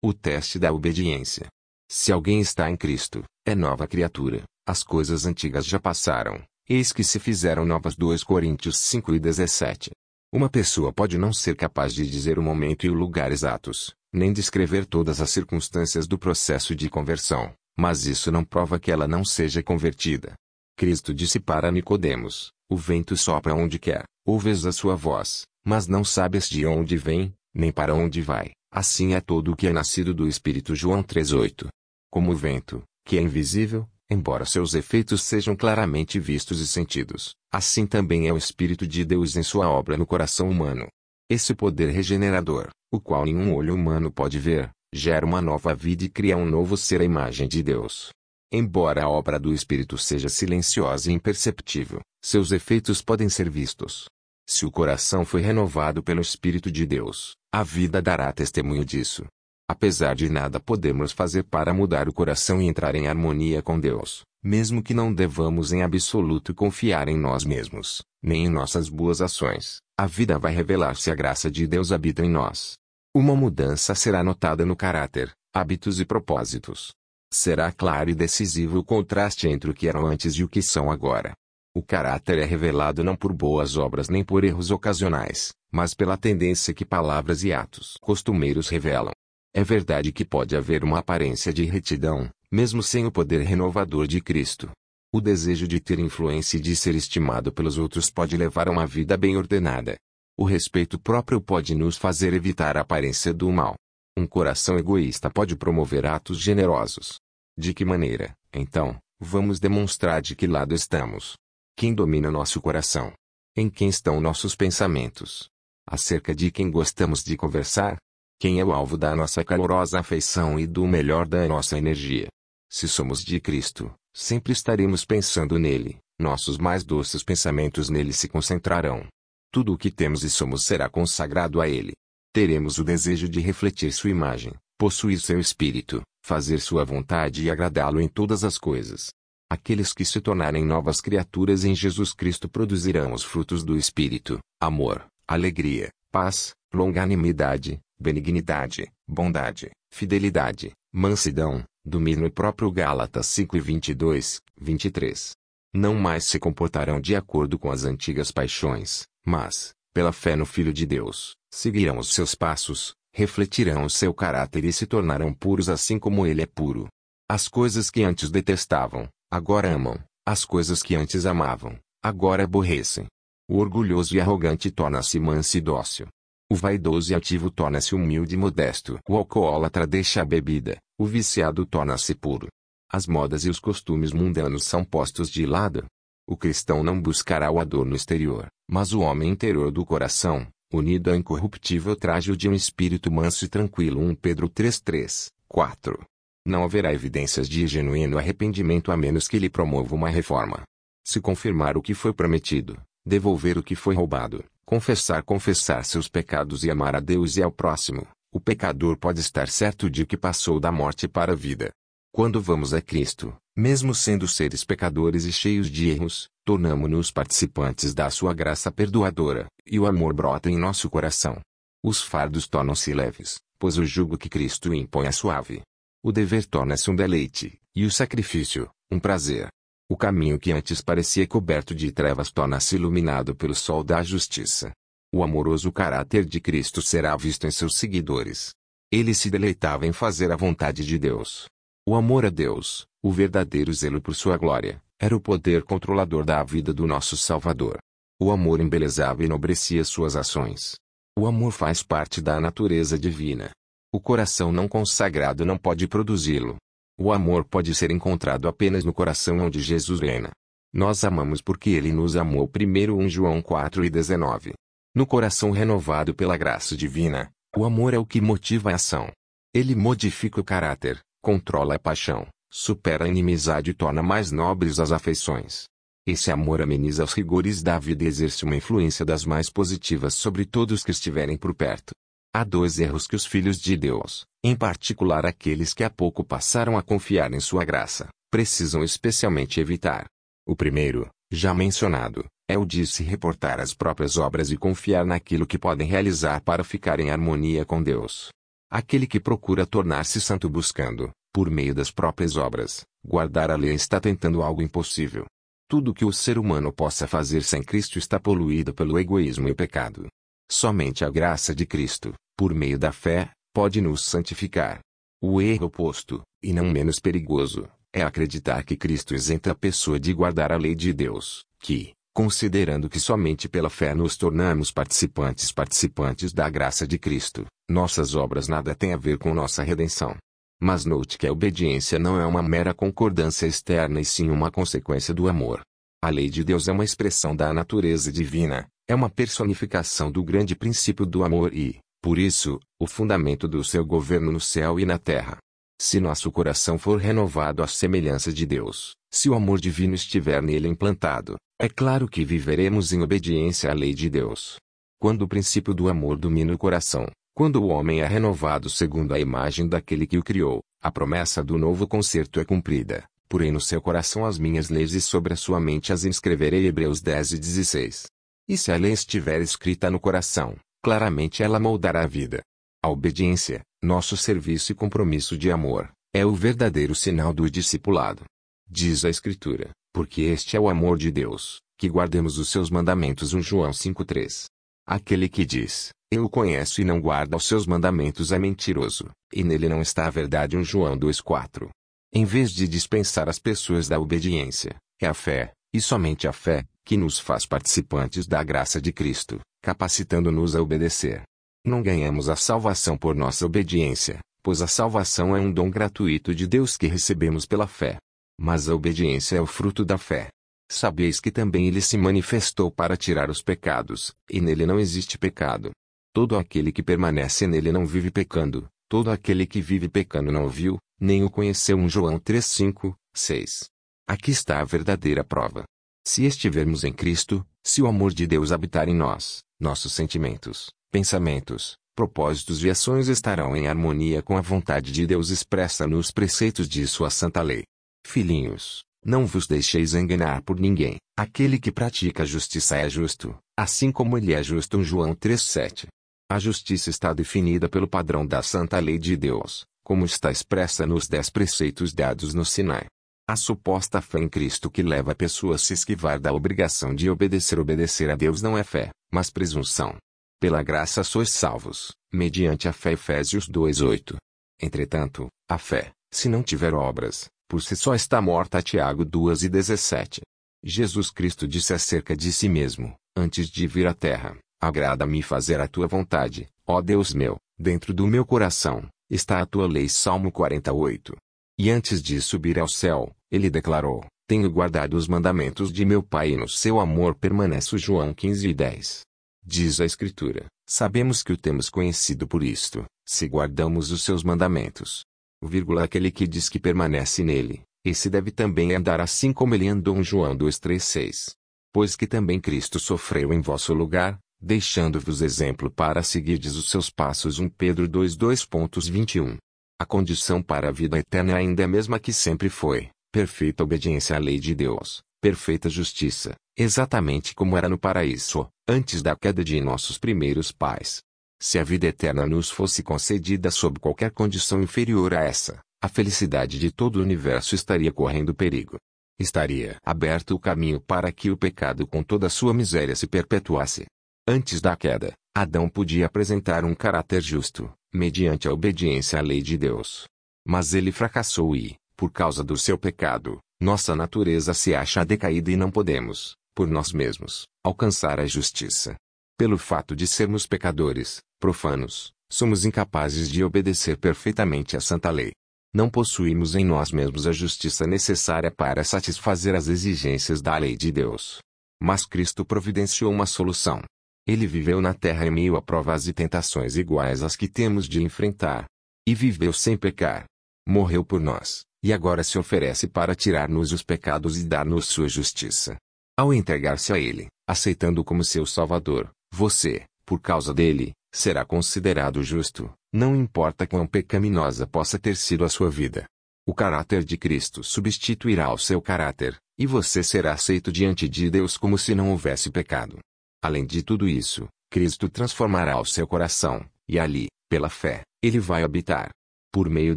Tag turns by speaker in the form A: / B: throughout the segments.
A: O teste da obediência. Se alguém está em Cristo, é nova criatura, as coisas antigas já passaram, eis que se fizeram novas 2 Coríntios 5 e 17. Uma pessoa pode não ser capaz de dizer o momento e o lugar exatos, nem descrever todas as circunstâncias do processo de conversão, mas isso não prova que ela não seja convertida. Cristo disse para Nicodemos: O vento sopra onde quer, ouves a sua voz, mas não sabes de onde vem, nem para onde vai. Assim é todo o que é nascido do Espírito João 3:8. Como o vento, que é invisível, embora seus efeitos sejam claramente vistos e sentidos, assim também é o Espírito de Deus em sua obra no coração humano. Esse poder regenerador, o qual nenhum olho humano pode ver, gera uma nova vida e cria um novo ser à imagem de Deus. Embora a obra do Espírito seja silenciosa e imperceptível, seus efeitos podem ser vistos. Se o coração foi renovado pelo Espírito de Deus, a vida dará testemunho disso. Apesar de nada podemos fazer para mudar o coração e entrar em harmonia com Deus, mesmo que não devamos em absoluto confiar em nós mesmos, nem em nossas boas ações, a vida vai revelar se a graça de Deus habita em nós. Uma mudança será notada no caráter, hábitos e propósitos. Será claro e decisivo o contraste entre o que eram antes e o que são agora. O caráter é revelado não por boas obras nem por erros ocasionais, mas pela tendência que palavras e atos costumeiros revelam. É verdade que pode haver uma aparência de retidão, mesmo sem o poder renovador de Cristo. O desejo de ter influência e de ser estimado pelos outros pode levar a uma vida bem ordenada. O respeito próprio pode nos fazer evitar a aparência do mal. Um coração egoísta pode promover atos generosos. De que maneira, então, vamos demonstrar de que lado estamos? Quem domina nosso coração? Em quem estão nossos pensamentos? Acerca de quem gostamos de conversar? Quem é o alvo da nossa calorosa afeição e do melhor da nossa energia? Se somos de Cristo, sempre estaremos pensando nele, nossos mais doces pensamentos nele se concentrarão. Tudo o que temos e somos será consagrado a ele. Teremos o desejo de refletir sua imagem, possuir seu espírito, fazer sua vontade e agradá-lo em todas as coisas. Aqueles que se tornarem novas criaturas em Jesus Cristo produzirão os frutos do Espírito: amor, alegria, paz, longanimidade, benignidade, bondade, fidelidade, mansidão, domínio próprio Gálatas 5 e 22, 23. Não mais se comportarão de acordo com as antigas paixões, mas, pela fé no Filho de Deus, seguirão os seus passos, refletirão o seu caráter e se tornarão puros assim como ele é puro. As coisas que antes detestavam, agora amam, as coisas que antes amavam, agora aborrecem. O orgulhoso e arrogante torna-se manso e dócil. O vaidoso e ativo torna-se humilde e modesto. O alcoólatra deixa a bebida, o viciado torna-se puro. As modas e os costumes mundanos são postos de lado. O cristão não buscará o adorno exterior, mas o homem interior do coração, unido ao incorruptível traje de um espírito manso e tranquilo. 1 Pedro 3:3, 4 não haverá evidências de genuíno arrependimento a menos que ele promova uma reforma. Se confirmar o que foi prometido, devolver o que foi roubado, confessar confessar seus pecados e amar a Deus e ao próximo, o pecador pode estar certo de que passou da morte para a vida. Quando vamos a Cristo, mesmo sendo seres pecadores e cheios de erros, tornamo-nos participantes da sua graça perdoadora, e o amor brota em nosso coração. Os fardos tornam-se leves, pois o jugo que Cristo impõe é suave. O dever torna-se um deleite, e o sacrifício, um prazer. O caminho que antes parecia coberto de trevas torna-se iluminado pelo sol da justiça. O amoroso caráter de Cristo será visto em seus seguidores. Ele se deleitava em fazer a vontade de Deus. O amor a Deus, o verdadeiro zelo por sua glória, era o poder controlador da vida do nosso Salvador. O amor embelezava e enobrecia suas ações. O amor faz parte da natureza divina. O coração não consagrado não pode produzi-lo. O amor pode ser encontrado apenas no coração onde Jesus reina. Nós amamos porque ele nos amou primeiro 1 João 4 e 19. No coração renovado pela graça divina, o amor é o que motiva a ação. Ele modifica o caráter, controla a paixão, supera a inimizade e torna mais nobres as afeições. Esse amor ameniza os rigores da vida e exerce uma influência das mais positivas sobre todos que estiverem por perto. Há dois erros que os filhos de Deus, em particular aqueles que há pouco passaram a confiar em sua graça, precisam especialmente evitar. O primeiro, já mencionado, é o de se reportar as próprias obras e confiar naquilo que podem realizar para ficar em harmonia com Deus. Aquele que procura tornar-se santo buscando, por meio das próprias obras, guardar a lei está tentando algo impossível. Tudo que o ser humano possa fazer sem Cristo está poluído pelo egoísmo e o pecado. Somente a graça de Cristo, por meio da fé, pode nos santificar. O erro oposto, e não menos perigoso, é acreditar que Cristo isenta a pessoa de guardar a lei de Deus, que, considerando que somente pela fé nos tornamos participantes participantes da graça de Cristo, nossas obras nada têm a ver com nossa redenção. Mas note que a obediência não é uma mera concordância externa e sim uma consequência do amor. A lei de Deus é uma expressão da natureza divina, é uma personificação do grande princípio do amor e, por isso, o fundamento do seu governo no céu e na terra. Se nosso coração for renovado à semelhança de Deus, se o amor divino estiver nele implantado, é claro que viveremos em obediência à lei de Deus. Quando o princípio do amor domina o coração, quando o homem é renovado segundo a imagem daquele que o criou, a promessa do novo concerto é cumprida. Porém no seu coração as minhas leis e sobre a sua mente as inscreverei Hebreus 10 e 16. E se a lei estiver escrita no coração, claramente ela moldará a vida. A obediência, nosso serviço e compromisso de amor, é o verdadeiro sinal do discipulado. Diz a Escritura, porque este é o amor de Deus, que guardemos os seus mandamentos 1 João 5,3. Aquele que diz, eu o conheço e não guarda os seus mandamentos é mentiroso, e nele não está a verdade 1 João 2,4. Em vez de dispensar as pessoas da obediência, é a fé, e somente a fé, que nos faz participantes da graça de Cristo, capacitando-nos a obedecer. Não ganhamos a salvação por nossa obediência, pois a salvação é um dom gratuito de Deus que recebemos pela fé. Mas a obediência é o fruto da fé. Sabeis que também ele se manifestou para tirar os pecados, e nele não existe pecado. Todo aquele que permanece nele não vive pecando, todo aquele que vive pecando não viu, nem o conheceu. 1 João 3, 5, 6. Aqui está a verdadeira prova. Se estivermos em Cristo, se o amor de Deus habitar em nós, nossos sentimentos, pensamentos, propósitos e ações estarão em harmonia com a vontade de Deus expressa nos preceitos de sua santa lei. Filhinhos, não vos deixeis enganar por ninguém. Aquele que pratica a justiça é justo, assim como ele é justo. João 3,7. A justiça está definida pelo padrão da santa lei de Deus, como está expressa nos dez preceitos dados no Sinai. A suposta fé em Cristo que leva a pessoa a se esquivar da obrigação de obedecer obedecer a Deus não é fé, mas presunção. Pela graça sois salvos, mediante a fé Efésios 2:8. Entretanto, a fé, se não tiver obras, por si só está morta Tiago 2 e 17. Jesus Cristo disse acerca de si mesmo, antes de vir à terra, agrada-me fazer a tua vontade, ó Deus meu, dentro do meu coração, está a tua lei Salmo 48. E antes de subir ao céu, ele declarou, tenho guardado os mandamentos de meu Pai e no seu amor permaneço João 15 e 10. Diz a Escritura: Sabemos que o temos conhecido por isto, se guardamos os seus mandamentos. Vírgula, aquele que diz que permanece nele, esse deve também andar assim como ele andou. em João 2,3,6. Pois que também Cristo sofreu em vosso lugar, deixando-vos exemplo para seguirdes os seus passos. 1 Pedro 2,2.21. A condição para a vida eterna ainda é a mesma que sempre foi: perfeita obediência à lei de Deus, perfeita justiça, exatamente como era no paraíso, antes da queda de nossos primeiros pais. Se a vida eterna nos fosse concedida sob qualquer condição inferior a essa, a felicidade de todo o universo estaria correndo perigo. Estaria aberto o caminho para que o pecado com toda a sua miséria se perpetuasse. Antes da queda, Adão podia apresentar um caráter justo, mediante a obediência à lei de Deus. Mas ele fracassou e, por causa do seu pecado, nossa natureza se acha decaída e não podemos, por nós mesmos, alcançar a justiça. Pelo fato de sermos pecadores, profanos, somos incapazes de obedecer perfeitamente à santa lei. Não possuímos em nós mesmos a justiça necessária para satisfazer as exigências da lei de Deus. Mas Cristo providenciou uma solução. Ele viveu na terra em meio a provas e tentações iguais às que temos de enfrentar. E viveu sem pecar. Morreu por nós, e agora se oferece para tirar-nos os pecados e dar-nos sua justiça. Ao entregar-se a Ele, aceitando como seu Salvador, você, por causa dele, será considerado justo, não importa quão pecaminosa possa ter sido a sua vida. O caráter de Cristo substituirá o seu caráter, e você será aceito diante de Deus como se não houvesse pecado. Além de tudo isso, Cristo transformará o seu coração, e ali, pela fé, Ele vai habitar. Por meio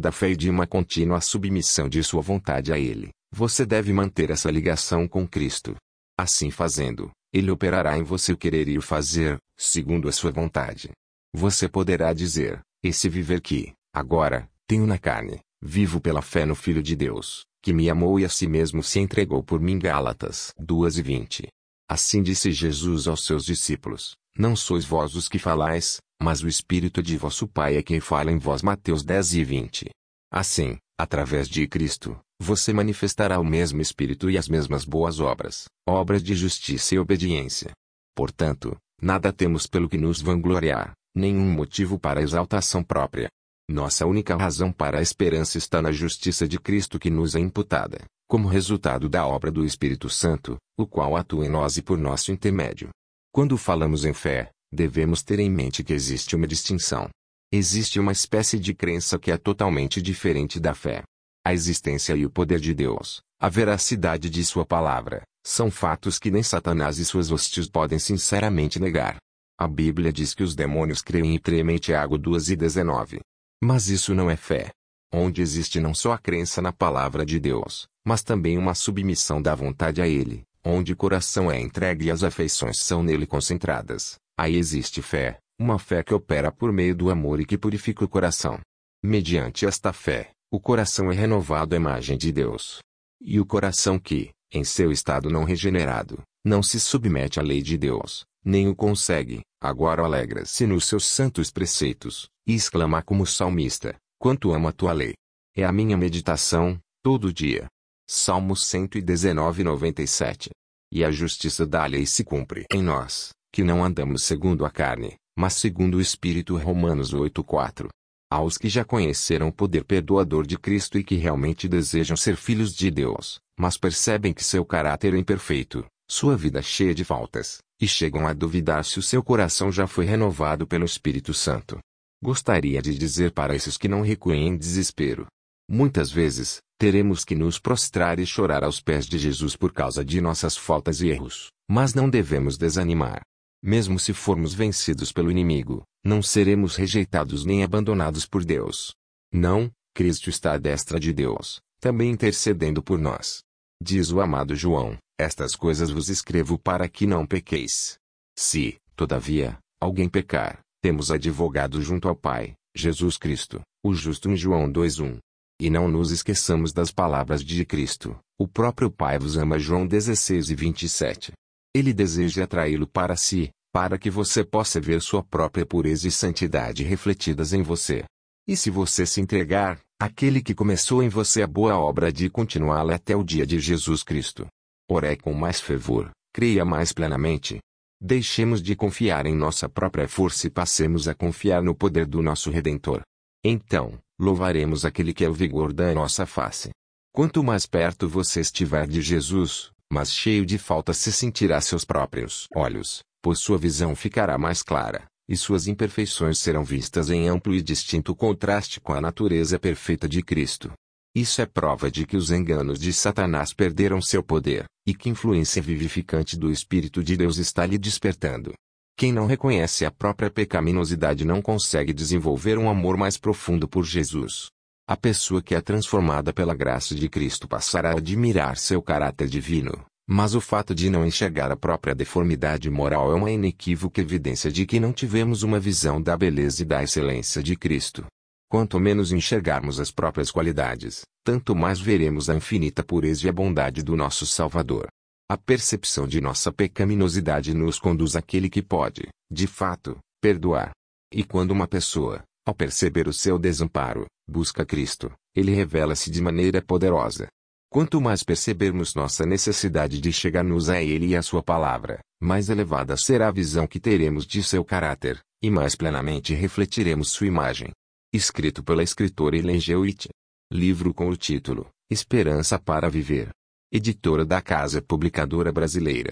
A: da fé e de uma contínua submissão de sua vontade a Ele, você deve manter essa ligação com Cristo. Assim fazendo, Ele operará em você o querer ir fazer, segundo a sua vontade. Você poderá dizer, esse viver que, agora, tenho na carne, vivo pela fé no Filho de Deus, que me amou e a si mesmo se entregou por mim. Gálatas 2 e 20. Assim disse Jesus aos seus discípulos, não sois vós os que falais, mas o Espírito de vosso Pai é quem fala em vós. Mateus 10 e 20. Assim, através de Cristo, você manifestará o mesmo Espírito e as mesmas boas obras, obras de justiça e obediência. Portanto, nada temos pelo que nos vangloriar, nenhum motivo para exaltação própria. Nossa única razão para a esperança está na justiça de Cristo que nos é imputada, como resultado da obra do Espírito Santo, o qual atua em nós e por nosso intermédio. Quando falamos em fé, devemos ter em mente que existe uma distinção. Existe uma espécie de crença que é totalmente diferente da fé. A existência e o poder de Deus, a veracidade de Sua palavra, são fatos que nem Satanás e suas hostes podem sinceramente negar. A Bíblia diz que os demônios creem e tremem Tiago 2 e 19. Mas isso não é fé. Onde existe não só a crença na palavra de Deus, mas também uma submissão da vontade a Ele, onde o coração é entregue e as afeições são nele concentradas, Aí existe fé, uma fé que opera por meio do amor e que purifica o coração. Mediante esta fé, o coração é renovado à imagem de Deus. E o coração que, em seu estado não regenerado, não se submete à lei de Deus, nem o consegue, agora alegra-se nos seus santos preceitos, e exclama como salmista, quanto amo a tua lei. É a minha meditação, todo dia. Salmo 119 97. E a justiça da lei se cumpre em nós, que não andamos segundo a carne, mas segundo o Espírito. Romanos 8:4. Aos que já conheceram o poder perdoador de Cristo e que realmente desejam ser filhos de Deus, mas percebem que seu caráter é imperfeito, sua vida cheia de faltas, e chegam a duvidar se o seu coração já foi renovado pelo Espírito Santo. Gostaria de dizer para esses que não recuem em desespero. Muitas vezes, teremos que nos prostrar e chorar aos pés de Jesus por causa de nossas faltas e erros, mas não devemos desanimar. Mesmo se formos vencidos pelo inimigo, não seremos rejeitados nem abandonados por Deus. Não, Cristo está à destra de Deus, também intercedendo por nós. Diz o amado João: Estas coisas vos escrevo para que não pequeis. Se, todavia, alguém pecar, temos advogado junto ao Pai, Jesus Cristo, o justo em João 2:1. E não nos esqueçamos das palavras de Cristo: O próprio Pai vos ama. João 16 e 27. Ele deseja atraí-lo para si, para que você possa ver sua própria pureza e santidade refletidas em você. E se você se entregar, aquele que começou em você a boa obra de continuá-la até o dia de Jesus Cristo. Ore com mais fervor, creia mais plenamente. Deixemos de confiar em nossa própria força e passemos a confiar no poder do nosso Redentor. Então, louvaremos aquele que é o vigor da nossa face. Quanto mais perto você estiver de Jesus, mas cheio de falta se sentirá seus próprios olhos, pois sua visão ficará mais clara, e suas imperfeições serão vistas em amplo e distinto contraste com a natureza perfeita de Cristo. Isso é prova de que os enganos de Satanás perderam seu poder, e que influência vivificante do Espírito de Deus está lhe despertando. Quem não reconhece a própria pecaminosidade não consegue desenvolver um amor mais profundo por Jesus. A pessoa que é transformada pela graça de Cristo passará a admirar seu caráter divino, mas o fato de não enxergar a própria deformidade moral é uma inequívoca evidência de que não tivemos uma visão da beleza e da excelência de Cristo. Quanto menos enxergarmos as próprias qualidades, tanto mais veremos a infinita pureza e a bondade do nosso Salvador. A percepção de nossa pecaminosidade nos conduz àquele que pode, de fato, perdoar. E quando uma pessoa, ao perceber o seu desamparo, busca Cristo, ele revela-se de maneira poderosa. Quanto mais percebermos nossa necessidade de chegar-nos a Ele e a Sua palavra, mais elevada será a visão que teremos de seu caráter, e mais plenamente refletiremos sua imagem. Escrito pela escritora Ellen G. White. Livro com o título Esperança para Viver. Editora da Casa Publicadora Brasileira.